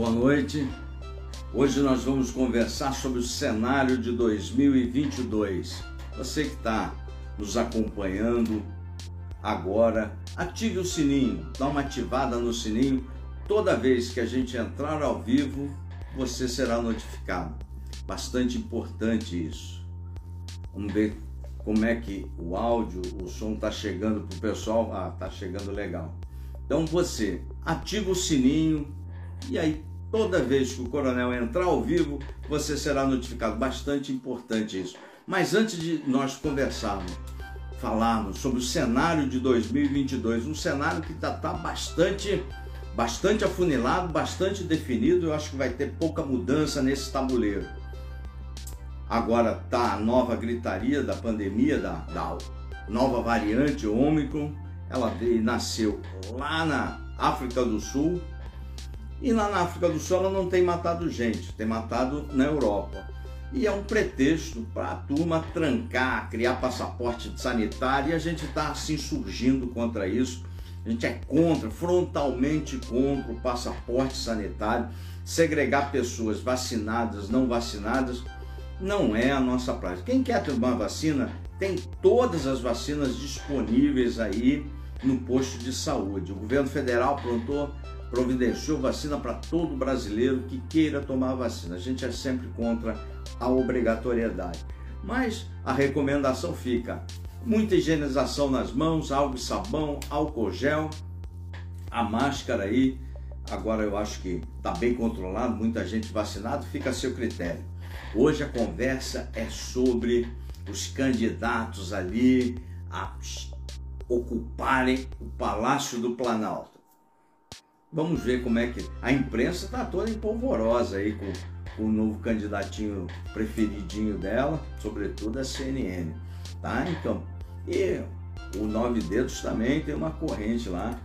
Boa noite. Hoje nós vamos conversar sobre o cenário de 2022. Você que está nos acompanhando agora, ative o sininho, dá uma ativada no sininho. Toda vez que a gente entrar ao vivo, você será notificado. Bastante importante isso. Vamos ver como é que o áudio, o som está chegando para o pessoal. Ah, está chegando legal. Então você ativa o sininho e aí toda vez que o coronel entrar ao vivo, você será notificado. Bastante importante isso. Mas antes de nós conversarmos, falarmos sobre o cenário de 2022, um cenário que está tá bastante bastante afunilado, bastante definido, eu acho que vai ter pouca mudança nesse tabuleiro. Agora tá a nova gritaria da pandemia, da, da nova variante Ômicron, ela veio, nasceu lá na África do Sul, e lá na África do Sul ela não tem matado gente, tem matado na Europa. E é um pretexto para a turma trancar, criar passaporte sanitário e a gente está assim surgindo contra isso. A gente é contra, frontalmente contra o passaporte sanitário, segregar pessoas vacinadas, não vacinadas, não é a nossa prática. Quem quer tomar vacina tem todas as vacinas disponíveis aí no posto de saúde. O governo federal plantou providenciou vacina para todo brasileiro que queira tomar vacina. A gente é sempre contra a obrigatoriedade. Mas a recomendação fica: muita higienização nas mãos, água e sabão, álcool gel, a máscara aí. Agora eu acho que está bem controlado, muita gente vacinada, fica a seu critério. Hoje a conversa é sobre os candidatos ali a ocuparem o Palácio do Planalto. Vamos ver como é que. A imprensa está toda empolvorosa aí com, com o novo candidatinho preferidinho dela, sobretudo a CNN. Tá? Então, e o Nove Dedos também tem uma corrente lá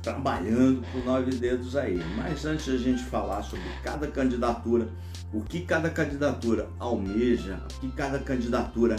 trabalhando com Nove Dedos aí. Mas antes de a gente falar sobre cada candidatura, o que cada candidatura almeja, o que cada candidatura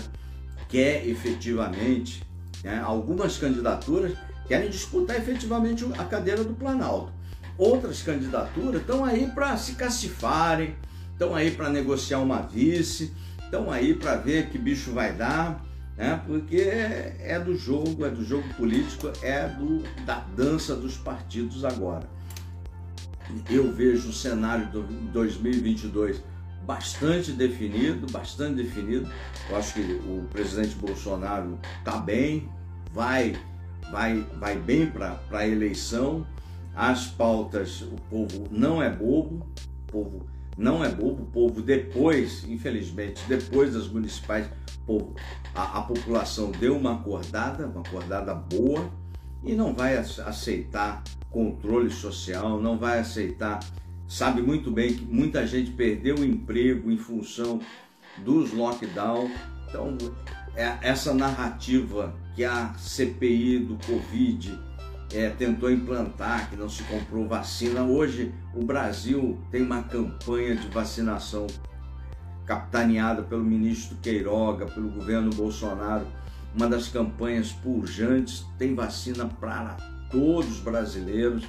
quer efetivamente, né? algumas candidaturas querem disputar efetivamente a cadeira do Planalto outras candidaturas estão aí para se cacifarem, estão aí para negociar uma vice, estão aí para ver que bicho vai dar, né? porque é do jogo, é do jogo político, é do, da dança dos partidos agora. Eu vejo o cenário de 2022 bastante definido, bastante definido. Eu acho que o presidente Bolsonaro está bem, vai, vai, vai bem para a eleição as pautas, o povo não é bobo, o povo não é bobo, o povo depois, infelizmente, depois das municipais, povo, a, a população deu uma acordada, uma acordada boa, e não vai aceitar controle social, não vai aceitar, sabe muito bem que muita gente perdeu o emprego em função dos lockdown. Então, é essa narrativa que a CPI do Covid é, tentou implantar, que não se comprou vacina. Hoje o Brasil tem uma campanha de vacinação capitaneada pelo ministro Queiroga, pelo governo Bolsonaro, uma das campanhas pujantes, tem vacina para todos os brasileiros.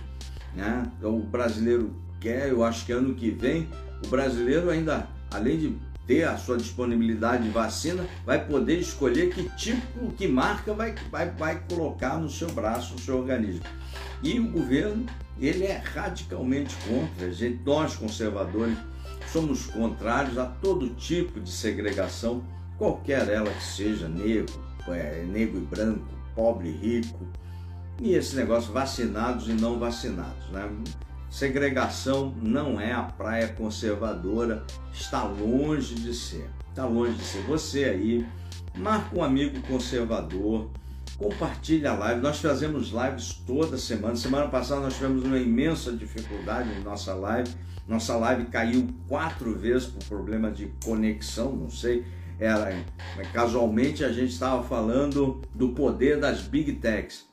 Né? Então, o brasileiro quer, eu acho que ano que vem, o brasileiro ainda, além de ter a sua disponibilidade de vacina, vai poder escolher que tipo, que marca vai, vai, vai colocar no seu braço, no seu organismo. E o governo, ele é radicalmente contra. Gente, nós, conservadores, somos contrários a todo tipo de segregação, qualquer ela que seja, negro, é, negro e branco, pobre e rico, e esse negócio vacinados e não vacinados. Né? Segregação não é a praia conservadora, está longe de ser. Está longe de ser. Você aí, marca um amigo conservador, compartilha a live. Nós fazemos lives toda semana. Semana passada nós tivemos uma imensa dificuldade em nossa live. Nossa live caiu quatro vezes por problema de conexão, não sei. Era casualmente a gente estava falando do poder das big techs.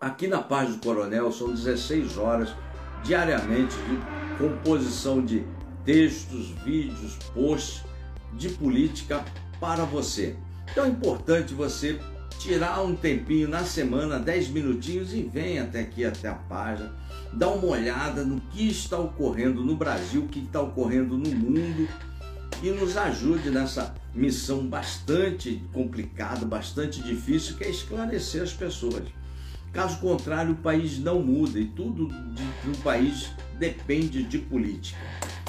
Aqui na Paz do Coronel são 16 horas diariamente de composição de textos, vídeos, posts de política para você. Então é importante você tirar um tempinho na semana, 10 minutinhos, e vem até aqui, até a página, dá uma olhada no que está ocorrendo no Brasil, o que está ocorrendo no mundo e nos ajude nessa missão bastante complicada, bastante difícil, que é esclarecer as pessoas. Caso contrário, o país não muda e tudo no país depende de política.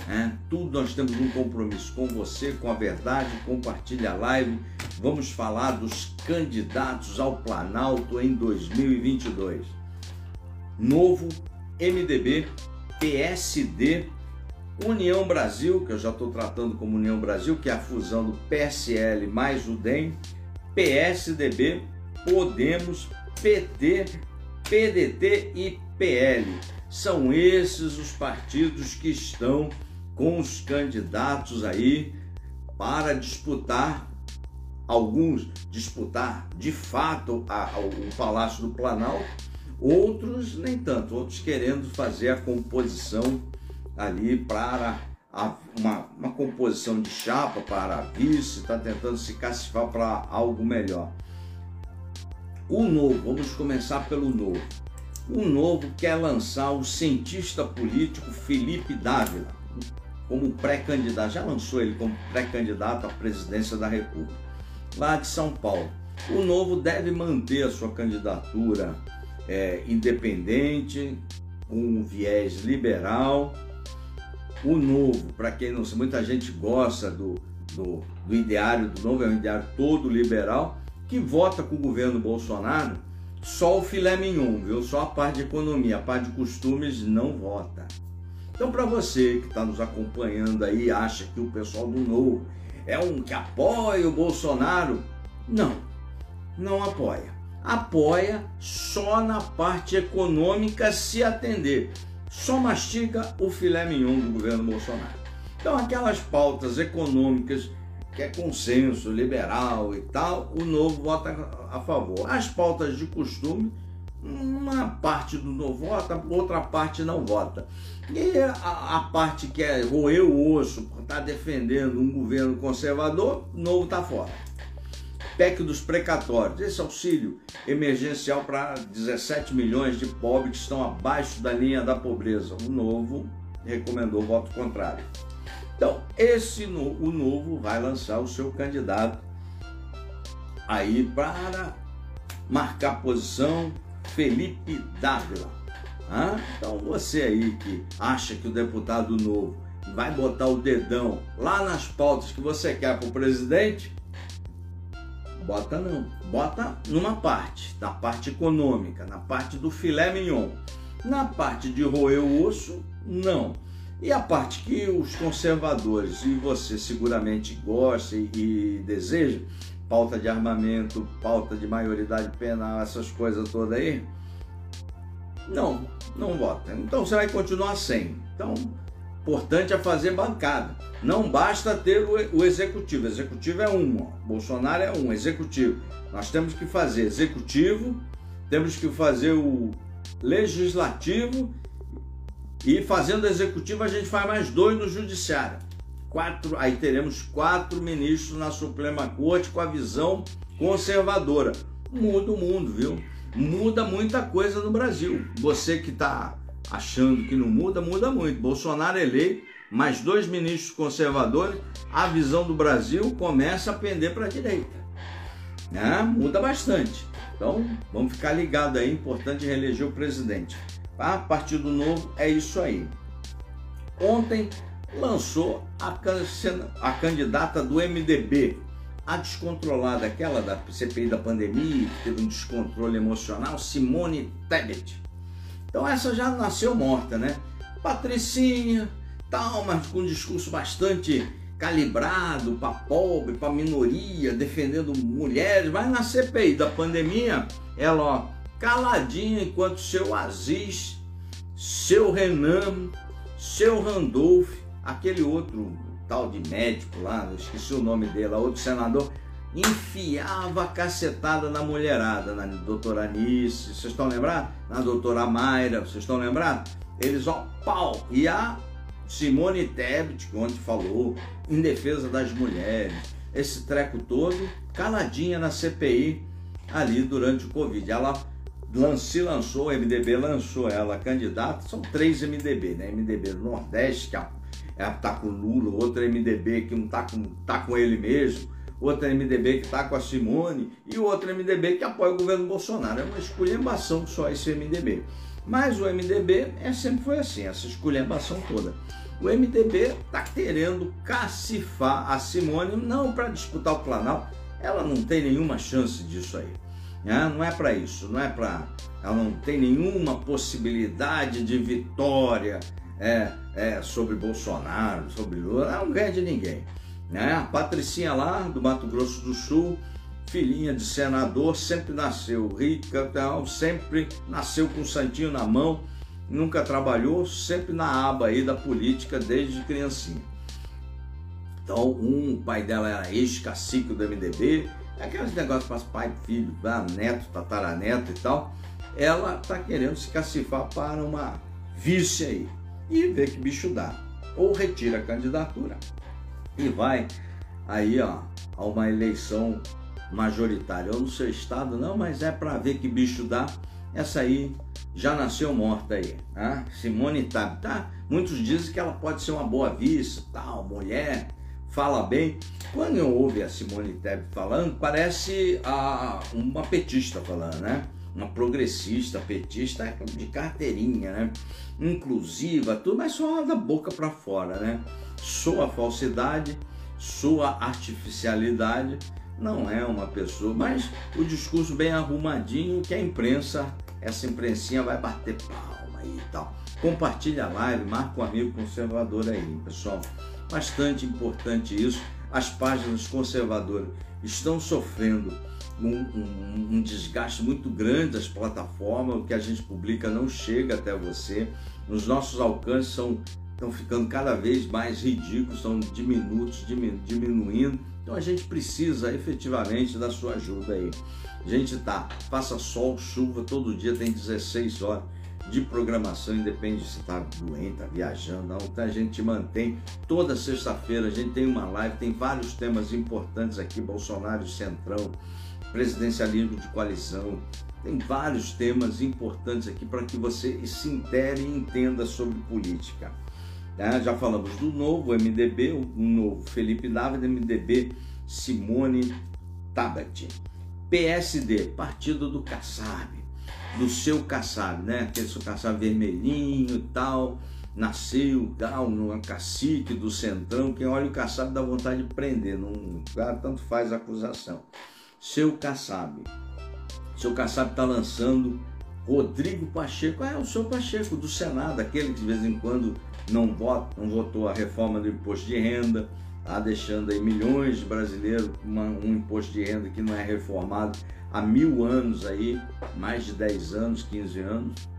Né? Tudo nós temos um compromisso com você, com a verdade. Compartilhe a live. Vamos falar dos candidatos ao Planalto em 2022. Novo, MDB, PSD, União Brasil, que eu já estou tratando como União Brasil, que é a fusão do PSL mais o DEM, PSDB, Podemos, PT, PDT e PL. São esses os partidos que estão com os candidatos aí para disputar alguns disputar de fato a, a, o Palácio do Planalto, outros nem tanto, outros querendo fazer a composição ali para a, uma, uma composição de chapa para vice, está tentando se cacifar para algo melhor. O novo, vamos começar pelo novo. O novo quer lançar o cientista político Felipe Dávila como pré-candidato, já lançou ele como pré-candidato à presidência da República, lá de São Paulo. O novo deve manter a sua candidatura é, independente, com um viés liberal. O novo, para quem não sabe, muita gente gosta do, do, do ideário do novo, é um ideário todo liberal que vota com o governo Bolsonaro só o filé mignon, viu? Só a parte de economia, a parte de costumes não vota. Então, para você que está nos acompanhando aí, acha que o pessoal do Novo é um que apoia o Bolsonaro, não, não apoia. Apoia só na parte econômica se atender. Só mastiga o filé mignon do governo Bolsonaro. Então, aquelas pautas econômicas que é consenso liberal e tal, o novo vota a favor. As pautas de costume, uma parte do novo vota, outra parte não vota. E a, a parte que é roer o osso, está defendendo um governo conservador, novo está fora. PEC dos precatórios, esse auxílio emergencial para 17 milhões de pobres que estão abaixo da linha da pobreza. O novo recomendou voto contrário. Então, esse o novo vai lançar o seu candidato aí para marcar posição, Felipe Dávila. Ah, então você aí que acha que o deputado novo vai botar o dedão lá nas pautas que você quer para o presidente, bota não, bota numa parte, da parte econômica, na parte do filé mignon. Na parte de roer o osso, não. E a parte que os conservadores, e você seguramente gosta e, deseja, pauta de armamento, pauta de maioridade penal, essas coisas todas aí, não, não vota. Então você vai continuar sem. Então, importante é fazer bancada. Não basta ter o, executivo. Executivo é um, ó. Bolsonaro é um, executivo. Nós temos que fazer executivo, temos que fazer o legislativo e fazendo executivo, a gente faz mais dois no judiciário. Quatro, aí teremos quatro ministros na Suprema Corte com a visão conservadora. Muda o mundo, viu? Muda muita coisa no Brasil. Você que está achando que não muda, muda muito. Bolsonaro é eleito, mais dois ministros conservadores, a visão do Brasil começa a pender para a direita. Né? Muda bastante. Então, vamos ficar ligado aí, importante reeleger o presidente. Tá? Partido Novo é isso aí. Ontem lançou a, a candidata do MDB, a descontrolada, aquela da CPI da pandemia, que teve um descontrole emocional, Simone Tebet. Então essa já nasceu morta, né? Patricinha, tal, mas com um discurso bastante calibrado para pobre, para minoria, defendendo mulheres, mas na CPI da pandemia, ela ó, caladinho enquanto seu Aziz, seu Renan, seu Randolph, aquele outro tal de médico lá, esqueci o nome dele, outro senador, enfiava a cacetada na mulherada, na doutora Anice, vocês estão lembrados? Na doutora Mayra, vocês estão lembrados? Eles, ó, pau! E a Simone Tebet, que ontem falou, em defesa das mulheres, esse treco todo, caladinha na CPI, ali durante o Covid. Ela se lançou, o MDB lançou ela candidata, são três MDB, né? MDB do Nordeste, que é, é, tá com Lula, outro MDB que não tá com, tá com ele mesmo, outro MDB que tá com a Simone e outro MDB que apoia o governo Bolsonaro. É uma esculhambação só esse MDB. Mas o MDB é, sempre foi assim, essa esculhambação toda. O MDB está querendo cacifar a Simone, não para disputar o Planalto, ela não tem nenhuma chance disso aí. Né? Não é para isso, não é para. Ela não tem nenhuma possibilidade de vitória é, é, sobre Bolsonaro, sobre Lula, ela não ganha de ninguém. Né? A Patricinha lá do Mato Grosso do Sul, filhinha de senador, sempre nasceu rica, então, sempre nasceu com o santinho na mão, nunca trabalhou, sempre na aba aí da política desde criancinha. Então, um, o pai dela era ex-cacique do MDB, aqueles negócios para pai, filho, neto, tataraneto e tal. Ela está querendo se cacifar para uma vice aí e ver que bicho dá. Ou retira a candidatura e vai aí ó, a uma eleição majoritária. Ou no seu estado, não, mas é para ver que bicho dá. Essa aí já nasceu morta aí. Né? Simone Tab, tá? Muitos dizem que ela pode ser uma boa vice, tal, mulher, fala bem. Quando eu ouvo a Simone Tebet falando, parece a, uma petista falando, né? Uma progressista, petista de carteirinha, né? Inclusiva, tudo, mas só da boca para fora, né? Sua falsidade, sua artificialidade, não é uma pessoa, mas o discurso bem arrumadinho que a imprensa, essa imprensinha vai bater palma e tal. Compartilha a live, marca um amigo conservador aí, pessoal. Bastante importante isso. As páginas conservadoras estão sofrendo um, um, um, desgaste muito grande das plataformas, o que a gente publica não chega até você, os nossos alcances são, estão ficando cada vez mais ridículos, estão diminutos, diminuindo, então a gente precisa efetivamente da sua ajuda aí. A gente tá, faça sol, chuva, todo dia tem 16 horas de programação, independe se está doente, está viajando, não. Então a gente mantém toda sexta-feira, a gente tem uma live, tem vários temas importantes aqui, Bolsonaro Centrão, presidencialismo de coalizão, tem vários temas importantes aqui para que você se intere e entenda sobre política. Tá? Já falamos do novo MDB, o novo Felipe Dávila, MDB Simone Tabet. PSD, Partido do Kassab do seu Kassab, né? Aquele seu Kassab vermelhinho e tal, nasceu tal, no cacique do centrão. Quem olha o Kassab dá vontade de prender, não, cara, tanto faz acusação. Seu Kassab. Seu Kassab está lançando Rodrigo Pacheco. É o seu Pacheco do Senado, aquele que de vez em quando não, vota, não votou a reforma do imposto de renda, tá deixando aí milhões de brasileiros com um imposto de renda que não é reformado há mil anos aí, mais de 10 anos, 15 anos,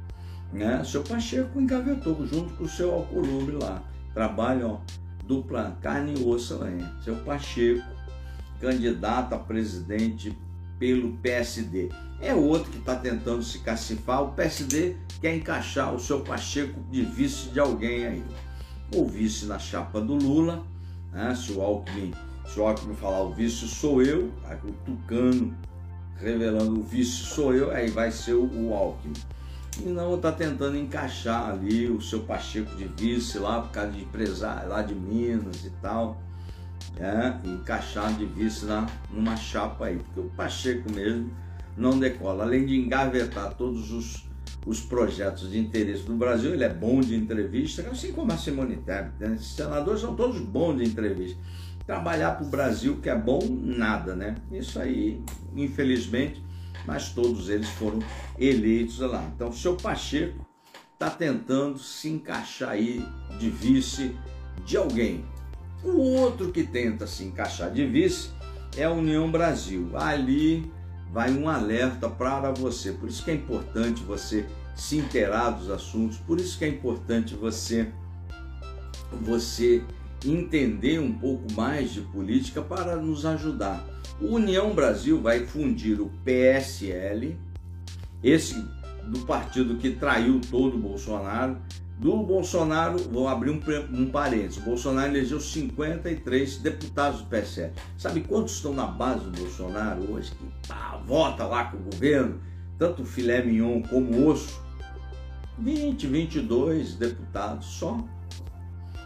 né? Seu Pacheco engavetou junto com o seu Alcolumbre lá. Trabalham dupla carne e osso lá. Hein? Seu Pacheco, candidato a presidente pelo PSD. É outro que está tentando se cacifar. O PSD quer encaixar o seu Pacheco de vice de alguém aí. Ou vice na chapa do Lula, né? se o Alckmin, se o Alckmin falar o vice sou eu, o Tucano revelando o vice sou eu, aí vai ser o Alckmin. E não está tentando encaixar ali o seu Pacheco de vice lá, por causa de empresário lá de Minas e tal. É, encaixar de vice lá numa chapa aí, porque o Pacheco mesmo não decola. Além de engavetar todos os, os projetos de interesse do Brasil, ele é bom de entrevista, assim como a Simone Tebet. Né? Esses senadores são todos bons de entrevista trabalhar para o Brasil, que é bom, nada, né? Isso aí, infelizmente, mas todos eles foram eleitos lá. Então, o seu Pacheco está tentando se encaixar aí de vice de alguém. O outro que tenta se encaixar de vice é a União Brasil. Ali vai um alerta para você. Por isso que é importante você se inteirar dos assuntos, por isso que é importante você você entender um pouco mais de política para nos ajudar. O União Brasil vai fundir o PSL, esse do partido que traiu todo o Bolsonaro, Do Bolsonaro, vou abrir um, um parênteses, o Bolsonaro elegeu 53 deputados do PSL. Sabe quantos estão na base do Bolsonaro hoje? Que tá, vota lá com o governo, tanto filé mignon como osso. 20, 22 deputados só.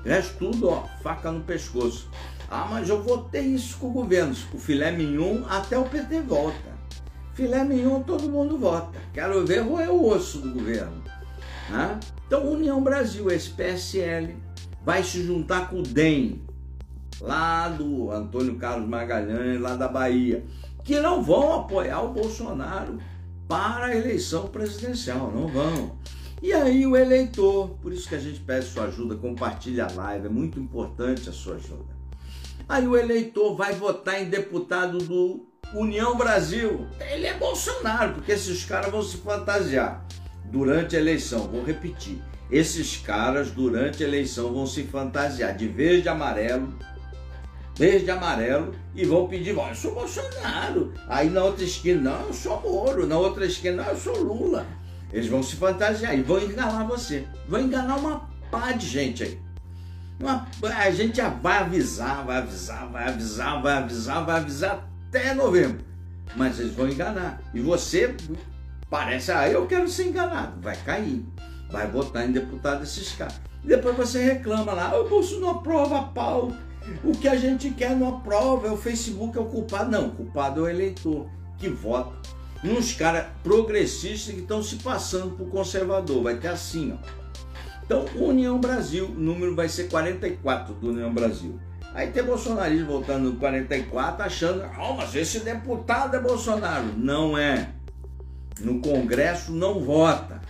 Resto tudo, ó, faca no pescoço. Ah, mas eu votei isso com o governo. O filé mignon até o PT vota. Filé mignon todo mundo vota. Quero ver roer o osso do governo. Né? Então, União Brasil, esse PSL, vai se juntar com o DEM, lá do Antônio Carlos Magalhães, lá da Bahia, que não vão apoiar o Bolsonaro para a eleição presidencial, não vão. E aí o eleitor, por isso que a gente pede sua ajuda, compartilhe a live, é muito importante a sua ajuda. Aí o eleitor vai votar em deputado do União Brasil. Ele é Bolsonaro, porque esses caras vão se fantasiar durante a eleição. Vou repetir. Esses caras, durante a eleição, vão se fantasiar de verde e amarelo, verde e amarelo, e vão pedir, eu sou Bolsonaro. Aí na outra esquina, não, eu sou Moro. Na outra esquina, não, eu sou Lula. Eles vão se fantasiar e vão enganar você. Vão enganar uma pá de gente aí. Uma, a gente já vai avisar, vai avisar, vai avisar, vai avisar, vai avisar até novembro. Mas eles vão enganar. E você parece, ah, eu quero ser enganado. Vai cair. Vai votar em deputado esses caras. Depois você reclama lá, o Bolsonaro não aprova pau. O que a gente quer não aprova, é o Facebook é o culpado. Não, o culpado é o eleitor que vota. Uns caras progressistas que estão se passando por conservador. Vai ter assim, ó. Então, União Brasil, o número vai ser 44 do União Brasil. Aí tem bolsonarismo voltando no 44, achando, oh, mas esse deputado é Bolsonaro. Não é. No Congresso não vota.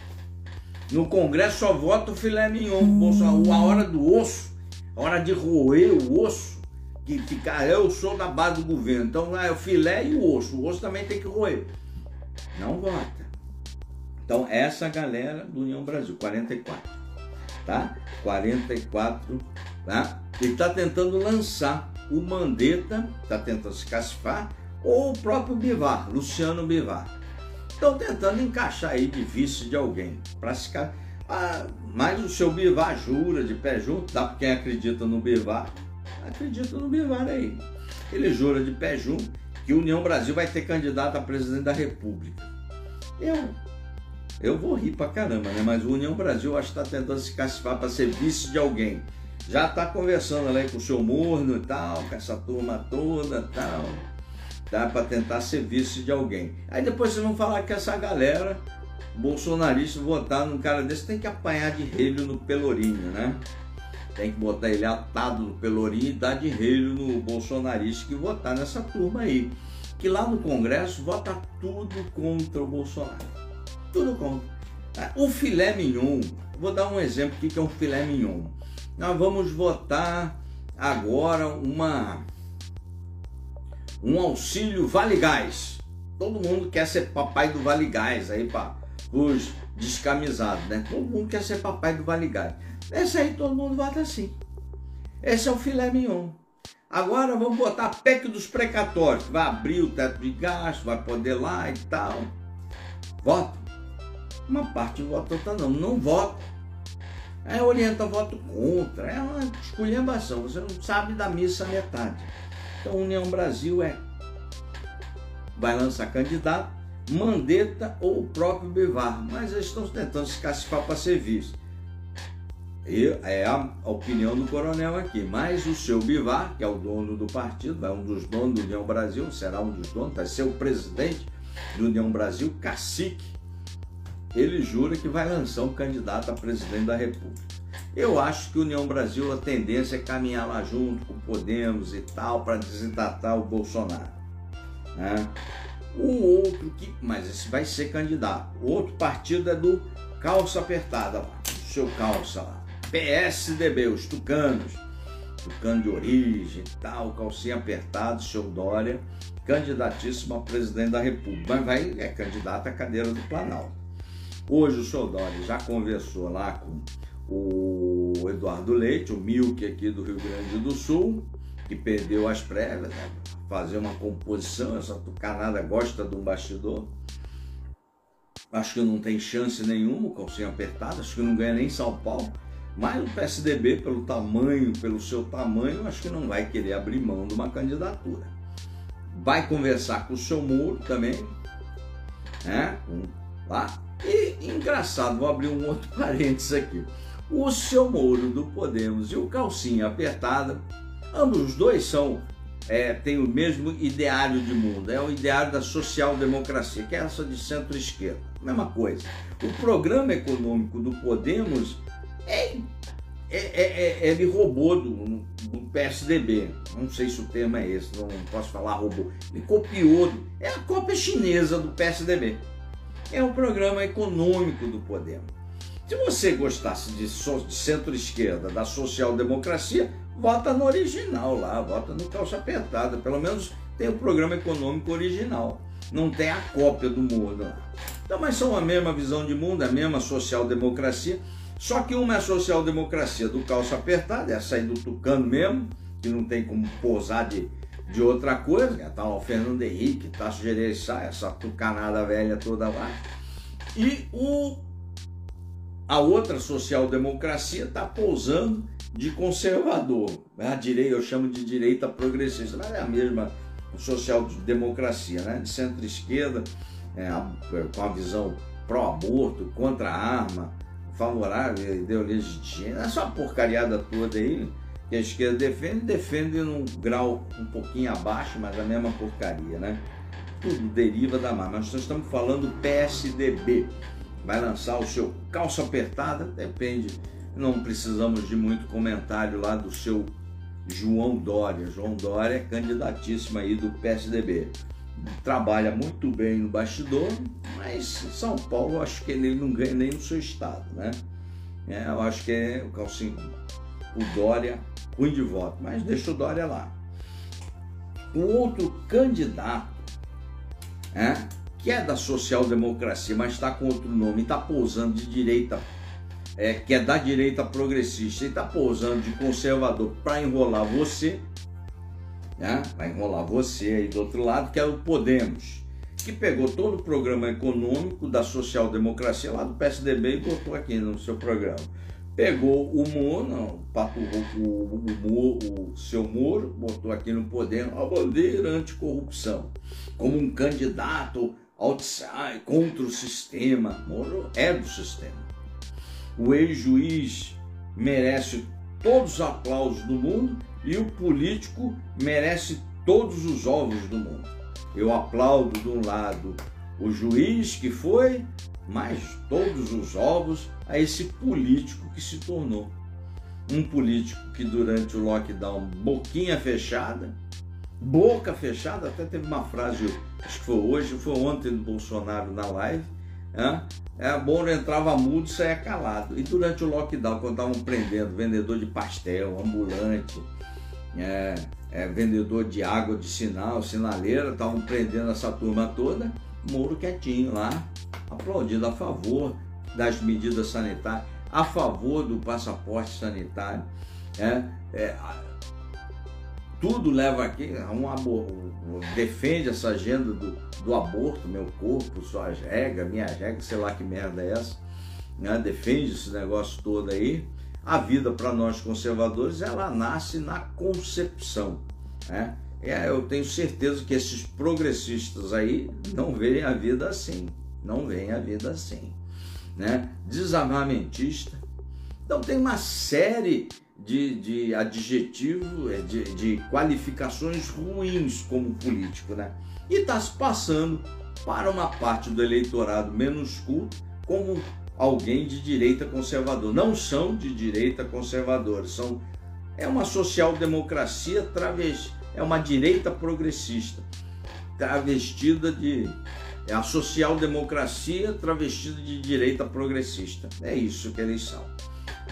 No Congresso só vota o filé mignon. Bolsonaro, a hora do osso, a hora de roer o osso, que ficar, eu sou da base do governo. Então é o filé e o osso. O osso também tem que roer. Não vota. Então, essa galera do União Brasil, 44 tá? 44, tá? Ele está tentando lançar o Mandetta, está tentando se cacifar, ou o próprio Bivar, Luciano Bivar. Estão tentando encaixar aí de vice de alguém para se ah, mas o seu Bivar jura de pé junto, dá para quem acredita no Bivar, acredita no Bivar aí. Ele jura de pé junto que União Brasil vai ter candidato a presidente da República. Eu eu vou rir pra caramba, né? Mas o União Brasil acho que está tentando se cacifar para ser vice de alguém. Já está conversando ali com o seu Morno e tal, com essa turma toda e tal. Tá? Para tentar ser vice de alguém. Aí depois vocês vão falar que essa galera bolsonarista votar num cara desse tem que apanhar de relho no Pelourinho, né? Tem que botar ele atado no Pelourinho e dar de relho no bolsonarista que votar nessa turma aí. Que lá no Congresso vota tudo contra o Bolsonaro tudo contra. Ah, o filé mignon, vou dar um exemplo aqui que é um filé mignon. Nós vamos votar agora uma um auxílio Vale Gás. Todo mundo quer ser papai do Vale Gás aí para os descamisados, né? Todo mundo quer ser papai do Vale Gás. Esse aí todo mundo vota assim. Esse é o filé mignon. Agora vamos botar a PEC dos precatórios, vai abrir o teto de gasto, vai poder lá e tal. Voto. Uma parte vota, outra não. Não vota. É orienta voto contra. É uma esculhambação. Você não sabe da missa metade. Então, União Brasil é. Vai lançar candidato, Mandetta ou o próprio Bivar. Mas eles estão tentando se cacifar para ser visto. E é a opinião do coronel aqui. Mas o seu Bivar, que é o dono do partido, é um dos donos do União Brasil, será um dos donos, vai ser o presidente do União Brasil, cacique ele jura que vai lançar um candidato a presidente da República. Eu acho que União Brasil, a tendência é caminhar lá junto com Podemos e tal, para desidratar o Bolsonaro. Né? O outro que. Mas esse vai ser candidato. O outro partido é do calça apertada lá, o seu calça lá. PSDB, os tucanos. Tucano de origem tal, calcinha apertada, seu Dória, candidatíssimo a presidente da República. Mas vai, é candidato à cadeira do Planalto. Hoje o senhor Dória já conversou lá com o Eduardo Leite, o Milk aqui do Rio Grande do Sul, que perdeu as prévias, né? fazer uma composição, essa tucanada gosta de um bastidor. acho que não tem chance nenhuma, com o apertado, acho que não ganha nem São Paulo. Mas o PSDB, pelo tamanho, pelo seu tamanho, acho que não vai querer abrir mão de uma candidatura. Vai conversar com o seu Moro também, né? Lá. E engraçado, vou abrir um outro parênteses aqui. O seu Moro do Podemos e o Calcinha Apertada, ambos os dois são é, têm o mesmo ideário de mundo, é o ideário da social-democracia, que é essa de centro-esquerda. Mesma coisa. O programa econômico do Podemos é, é, é, é ele roubou do, do, PSDB. Não sei se o termo é esse, não posso falar roubou. Ele copiou, é a cópia chinesa do PSDB. É o programa econômico do Podemos. Se você gostasse de, de centro-esquerda, da social-democracia, vota no original lá, vota no calça apertada. Pelo menos tem o programa econômico original. Não tem a cópia do mundo lá. Então, mas são a mesma visão de mundo, a mesma social-democracia. Só que uma é a social-democracia do calço apertado, é aí do tucano mesmo, que não tem como posar de, de outra coisa, é tá o Fernando Henrique, tá Gereissá, essa tucanada velha toda lá. E o, a outra social-democracia está pousando de conservador. A direita, eu chamo de direita progressista, mas é a mesma social-democracia, né? de centro-esquerda, é, com a visão pró-aborto, contra a arma, favorável ideologia essa porcariada toda aí que a esquerda defende, defende num grau um pouquinho abaixo, mas a mesma porcaria, né? Tudo deriva da má. Nós estamos falando PSDB. Vai lançar o seu calça apertada? Depende. Não precisamos de muito comentário lá do seu João Dória. João Dória é candidatíssimo aí do PSDB trabalha muito bem no bastidor, mas São Paulo acho que ele não ganha nem no seu estado, né? É, eu acho que é o Calcinho, o Dória, ruim de voto, mas deixa o Dória lá. O outro candidato, é, que é da social-democracia, mas está com outro nome, está pousando de direita, é, que é da direita progressista, e está pousando de conservador para enrolar você, né? vai enrolar você aí do outro lado, que é o Podemos, que pegou todo o programa econômico da social-democracia lá do PSDB e botou aqui no seu programa. Pegou o Moro, o, o, o, o seu Moro, botou aqui no Podemos a bandeira anticorrupção, como um candidato outside, contra o sistema. Moro é do sistema. O ex-juiz merece todos os aplausos do mundo e o político merece todos os ovos do mundo. Eu aplaudo de um lado o juiz que foi, mas todos os ovos a esse político que se tornou. Um político que durante o lockdown, boquinha fechada, boca fechada, até teve uma frase, acho que foi hoje, foi ontem do Bolsonaro na live, é, é bom entrava mudo e saia calado. E durante o lockdown, quando estavam prendendo vendedor de pastel, ambulante, é, é, vendedor de água de sinal, sinaleira, estavam prendendo essa turma toda, Moro quietinho lá, aplaudindo a favor das medidas sanitárias, a favor do passaporte sanitário. É, é, tudo leva aqui a um aborto, defende essa agenda do, do aborto, meu corpo, suas regras, minha regra, sei lá que merda é essa, né? defende esse negócio todo aí a vida para nós conservadores ela nasce na concepção. Né? Eu tenho certeza que esses progressistas aí não veem a vida assim, não veem a vida assim, né? Desarmamentista. Então tem uma série de, de adjetivos, é, de, de qualificações ruins como político, né? E está se passando para uma parte do eleitorado menos culto como alguém de direita conservador. Não são de direita conservadores, são é uma social-democracia travesti, é uma direita progressista, travestida de é a social-democracia travestida de direita progressista. É isso que eles são.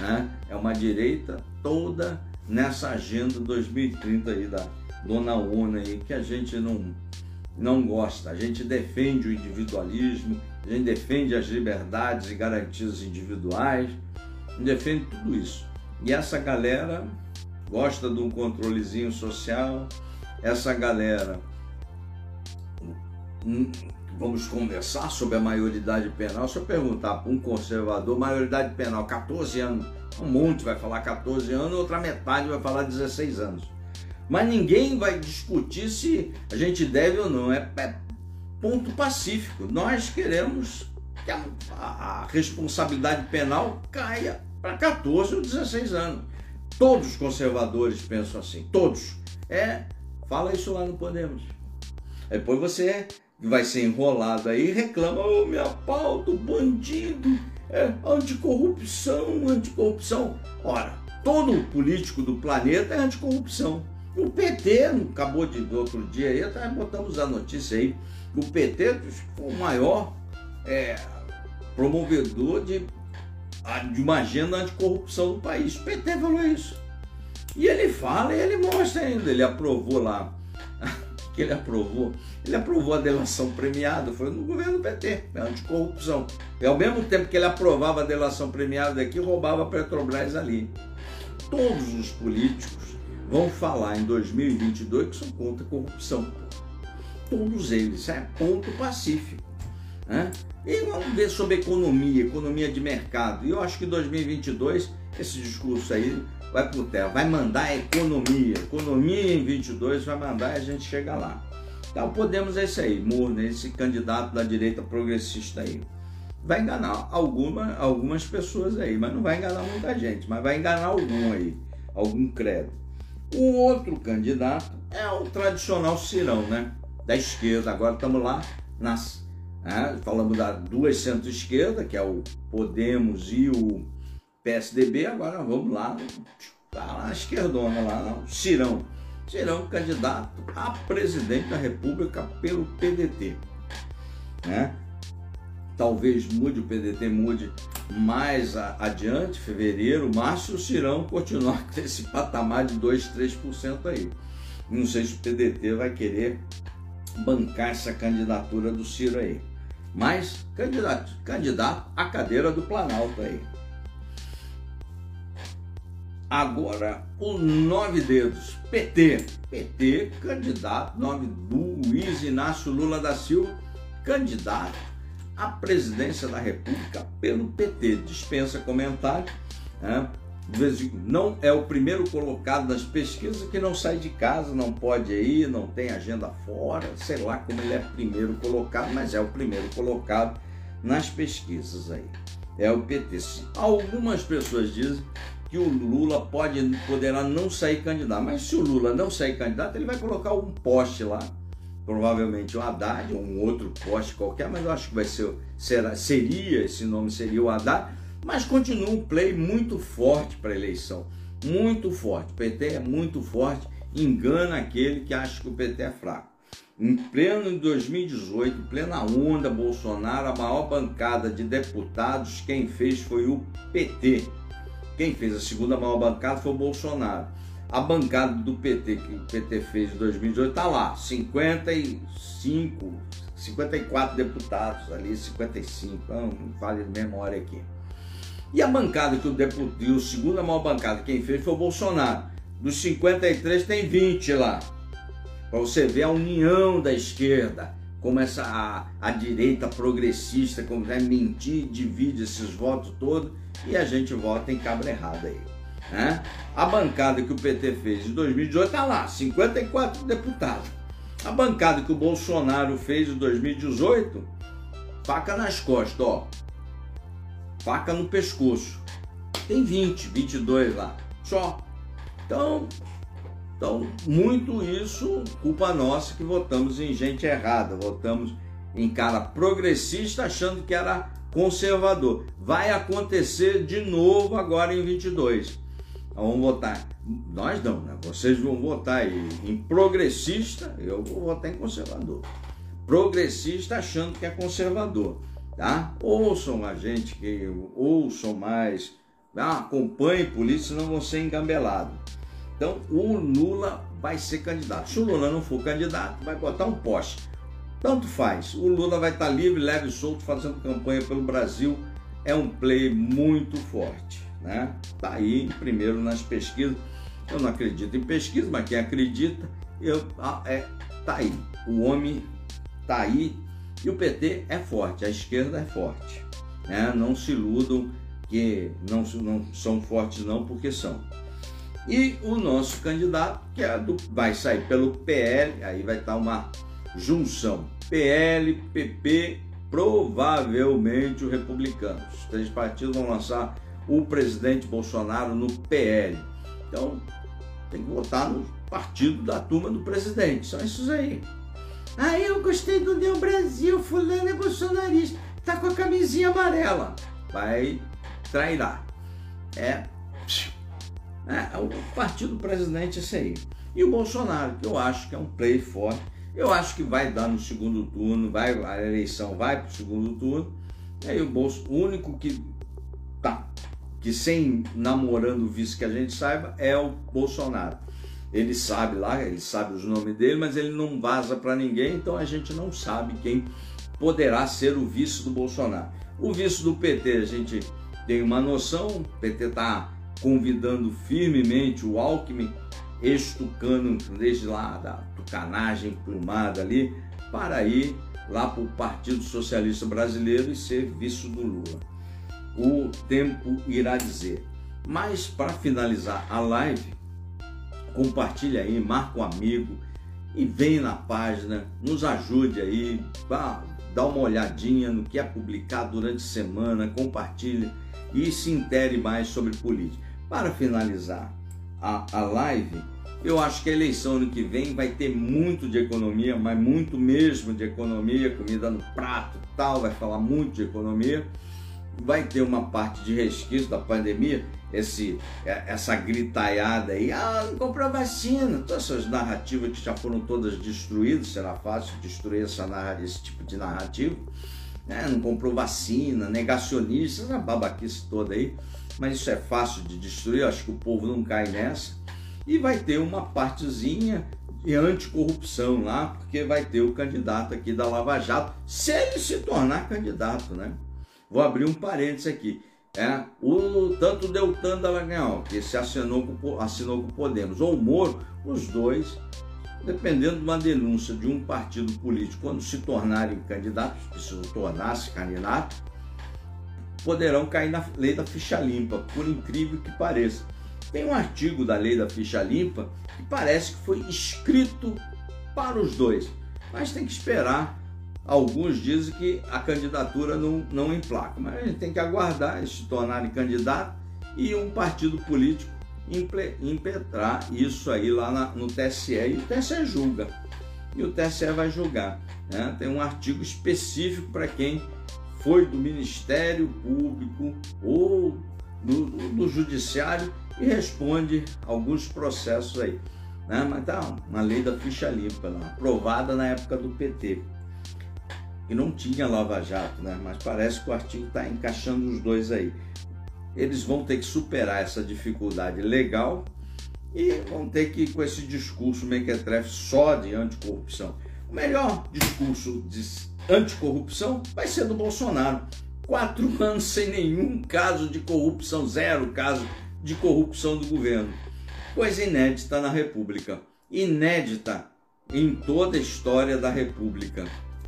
Né? É uma direita toda nessa agenda 2030 aí da Dona Una aí, que a gente não, não gosta. A gente defende o individualismo, a gente defende as liberdades e garantias individuais, defende tudo isso. E essa galera gosta de um controlezinho social, essa galera vamos conversar sobre a maioridade penal. Se eu perguntar para um conservador, maioridade penal, 14 anos, um monte vai falar 14 anos, outra metade vai falar 16 anos. Mas ninguém vai discutir se a gente deve ou não. É, é ponto pacífico. Nós queremos que a, a, responsabilidade penal caia para 14 ou 16 anos. Todos os conservadores pensam assim, todos. É, fala isso lá no Podemos. Depois você vai ser enrolado aí reclama, oh, minha pauta, bandido, é anticorrupção, anticorrupção. Ora, todo político do planeta é anticorrupção. O PT, acabou de do outro dia aí, até botamos a notícia aí, o PT foi o maior é, promovedor de, de uma agenda anticorrupção do país. O PT falou isso. E ele fala e ele mostra ainda, ele aprovou lá que ele aprovou. Ele aprovou a delação premiada, foi no governo PT, é anticorrupção. E ao mesmo tempo que ele aprovava a delação premiada aqui, roubava a Petrobras ali. Todos os políticos vão falar em 2022 que são contra a corrupção. Todos eles, é ponto pacífico. Né? E vamos ver sobre economia, economia de mercado. E eu acho que 2022, esse discurso aí vai pro terra, vai mandar a economia. Economia em 22 vai mandar e a gente chega lá. Então Podemos é esse aí, Murner, esse candidato da direita progressista aí. Vai enganar alguma, algumas pessoas aí, mas não vai enganar muita gente, mas vai enganar algum aí, algum credo. O outro candidato é o tradicional Cirão, né? Da esquerda. Agora estamos lá nas. Né? Falamos da duas centro-esquerda, que é o Podemos e o PSDB, agora vamos lá, tá lá a esquerdona lá, não, Cirão. Cirão candidato a presidente da República pelo PDT. Né? Talvez mude, o PDT mude mais adiante, fevereiro, março, o Cirão continuar com esse patamar de 2, 3% aí. Não sei se o PDT vai querer bancar essa candidatura do Ciro aí. Mas candidato, candidato à cadeira do Planalto aí. Agora, o Nove Dedos, PT. PT, candidato, nome Luiz Inácio Lula da Silva, candidato à presidência da República pelo PT. Dispensa comentário. Né? Não é o primeiro colocado nas pesquisas que não sai de casa, não pode ir, não tem agenda fora, sei lá como ele é primeiro colocado, mas é o primeiro colocado nas pesquisas aí. É o PT. Algumas pessoas dizem que o Lula pode, poderá não sair candidato. Mas se o Lula não sair candidato, ele vai colocar um poste lá, provavelmente o Haddad, ou um outro poste qualquer, mas eu acho que vai ser, será, seria, esse nome seria o Haddad, mas continua um play muito forte para a eleição, muito forte. O PT é muito forte, engana aquele que acha que o PT é fraco. Em pleno 2018, em plena onda Bolsonaro, a maior bancada de deputados, quem fez foi o PT. Quem fez a segunda maior bancada foi o Bolsonaro. A bancada do PT, que o PT fez em 2018, está lá, 55, 54 deputados ali, 55, não, fale de memória aqui. E a bancada que o deputado, a segunda maior bancada, quem fez foi o Bolsonaro. Dos 53 tem 20 lá. Para você ver a união da esquerda, como essa a, a direita progressista, como vai mentir, divide esses votos todos e a gente vota em cabra errada aí. Né? A bancada que o PT fez em 2018 está lá, 54 deputados. A bancada que o Bolsonaro fez em 2018, faca nas costas, ó. Faca no pescoço. Tem 20, 22 lá. Só. Então, então, muito isso, culpa nossa que votamos em gente errada, votamos em cara progressista achando que era conservador. Vai acontecer de novo agora em 22. Então, vamos votar. Nós não, né? Vocês vão votar em progressista, eu vou votar em conservador. Progressista achando que é conservador, tá? Ouçam a gente, que ouçam mais, tá? acompanhem polícia, senão vão ser engambelados. Então, o Lula vai ser candidato. Se o Lula não for candidato, vai botar um poste. Tanto faz. O Lula vai estar livre, leve e solto, fazendo campanha pelo Brasil. É um play muito forte. Né? Tá aí primeiro nas pesquisas. Eu não acredito em pesquisa, mas quem acredita, eu, ah, é, tá aí. O homem tá aí E o PT é forte, a esquerda é forte. Né? Não se iludam que não, não são fortes não, porque são. E o nosso candidato, que é do, vai sair pelo PL, aí vai estar uma junção. PL, PP, provavelmente o republicano. Os três partidos vão lançar o presidente Bolsonaro no PL. Então, tem que votar no partido da turma do presidente. São esses aí. Ah, eu gostei do Neo Brasil, fulano é bolsonarista, tá com a camisinha amarela. Vai trairá. É, é o partido do presidente é esse aí. E o Bolsonaro, que eu acho que é um play forte. Eu acho que vai dar no segundo turno, vai, a eleição vai para o segundo turno. E aí o Bolso, único que tá, que sem namorando o vice que a gente saiba, é o Bolsonaro. Ele sabe lá, ele sabe os nomes dele, mas ele não vaza para ninguém, então a gente não sabe quem poderá ser o vice do Bolsonaro. O vice do PT, a gente tem uma noção, o PT está convidando firmemente o Alckmin, ex-tucano, desde lá da tucanagem plumada ali, para ir lá para o Partido Socialista Brasileiro e ser vice do Lula. O tempo irá dizer. Mas para finalizar a live, compartilha aí, marca um amigo e vem na página, nos ajude aí, dá uma olhadinha no que é publicado durante a semana, compartilhe e se intere mais sobre política. Para finalizar a, a live, eu acho que a eleição ano que vem vai ter muito de economia, mas muito mesmo de economia, comida no prato tal, vai falar muito de economia. Vai ter uma parte de resquício da pandemia esse, é, essa gritaiada aí, ah, não comprou vacina, todas essas narrativas que já foram todas destruídas, será fácil destruir essa, esse tipo de narrativa, né? não comprou vacina, negacionista, essa babaquice toda aí, mas isso é fácil de destruir, acho que o povo não cai nessa, e vai ter uma partezinha de anticorrupção lá, porque vai ter o candidato aqui da Lava Jato, se ele se tornar candidato, né? Vou abrir um parênteses aqui é, o, tanto o Deltan Dallagnol, que se assinou com, assinou com o Podemos, ou o Moro, os dois, dependendo de uma denúncia de um partido político, quando se tornarem candidatos, se tornar-se candidato, poderão cair na lei da ficha limpa, por incrível que pareça. Tem um artigo da lei da ficha limpa que parece que foi escrito para os dois, mas tem que esperar Alguns dizem que a candidatura não, não emplaca, mas a gente tem que aguardar eles se tornarem candidato e um partido político impetrar isso aí lá na, no TSE e o TSE julga. E o TSE vai julgar. Né? Tem um artigo específico para quem foi do Ministério Público ou do, do Judiciário e responde alguns processos aí. Né? Mas tá uma lei da ficha limpa, lá, aprovada na época do PT e não tinha Lava Jato, né? mas parece que o artigo está encaixando os dois aí. Eles vão ter que superar essa dificuldade legal e vão ter que ir com esse discurso mequetrefe só de anticorrupção. O melhor discurso de anticorrupção vai ser do Bolsonaro. Quatro anos sem nenhum caso de corrupção, zero caso de corrupção do governo. Coisa inédita na República. Inédita em toda a história da República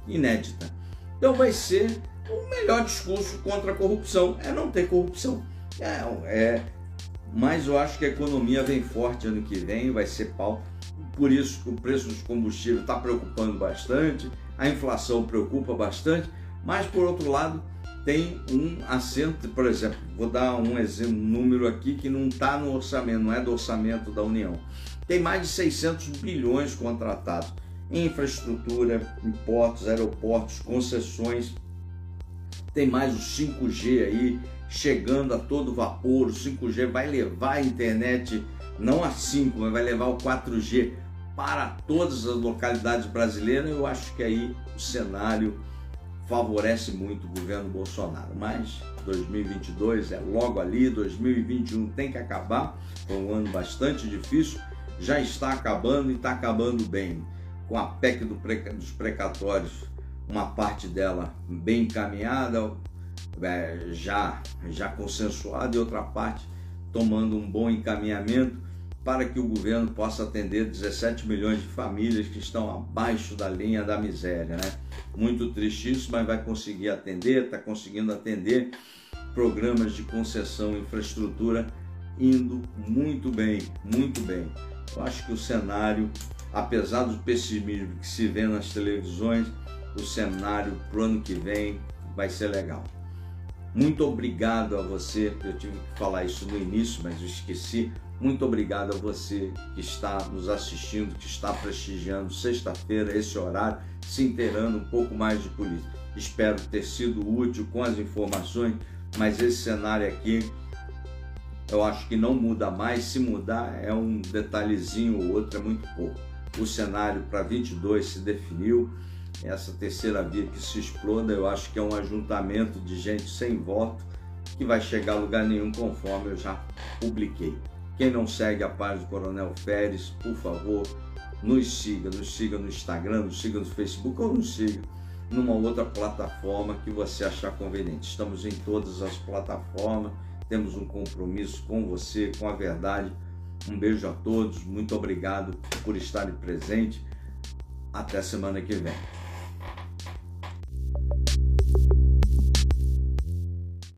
inédita. Então vai ser o melhor discurso contra a corrupção é não ter corrupção. É, é, mas eu acho que a economia vem forte ano que vem, vai ser pau. Por isso o preço dos combustíveis está preocupando bastante, a inflação preocupa bastante, mas por outro lado tem um assento, por exemplo, vou dar um exemplo, um número aqui que não está no orçamento, não é do orçamento da União. Tem mais de 600 bilhões contratados infraestrutura, portos, aeroportos, concessões. Tem mais o 5G aí chegando a todo vapor. O 5G vai levar a internet, não a 5, mas vai levar o 4G para todas as localidades brasileiras. Eu acho que aí o cenário favorece muito o governo Bolsonaro. Mas 2022 é logo ali, 2021 tem que acabar. Foi um ano bastante difícil, já está acabando e está acabando bem com a PEC do pre, dos precatórios, uma parte dela bem encaminhada, é, já, já consensuada, e outra parte tomando um bom encaminhamento para que o governo possa atender 17 milhões de famílias que estão abaixo da linha da miséria. Né? Muito triste isso, mas vai conseguir atender, está conseguindo atender programas de concessão infraestrutura indo muito bem, muito bem. Eu acho que o cenário, apesar do pessimismo que se vê nas televisões, o cenário para o ano que vem vai ser legal. Muito obrigado a você, eu tive que falar isso no início, mas eu esqueci. Muito obrigado a você que está nos assistindo, que está prestigiando sexta-feira, esse horário, se inteirando um pouco mais de política. Espero ter sido útil com as informações, mas esse cenário aqui eu acho que não muda mais. Se mudar, é um detalhezinho ou outro, é muito pouco. O cenário para 22 se definiu. Essa terceira via que se exploda, eu acho que é um ajuntamento de gente sem voto que vai chegar a lugar nenhum, conforme eu já publiquei. Quem não segue a página do Coronel Férez, por favor, nos siga, nos siga no Instagram, nos siga no Facebook ou nos siga numa outra plataforma que você achar conveniente. Estamos em todas as plataformas temos um compromisso com você, com a verdade. Um beijo a todos, muito obrigado por estarem presentes. Até semana que vem.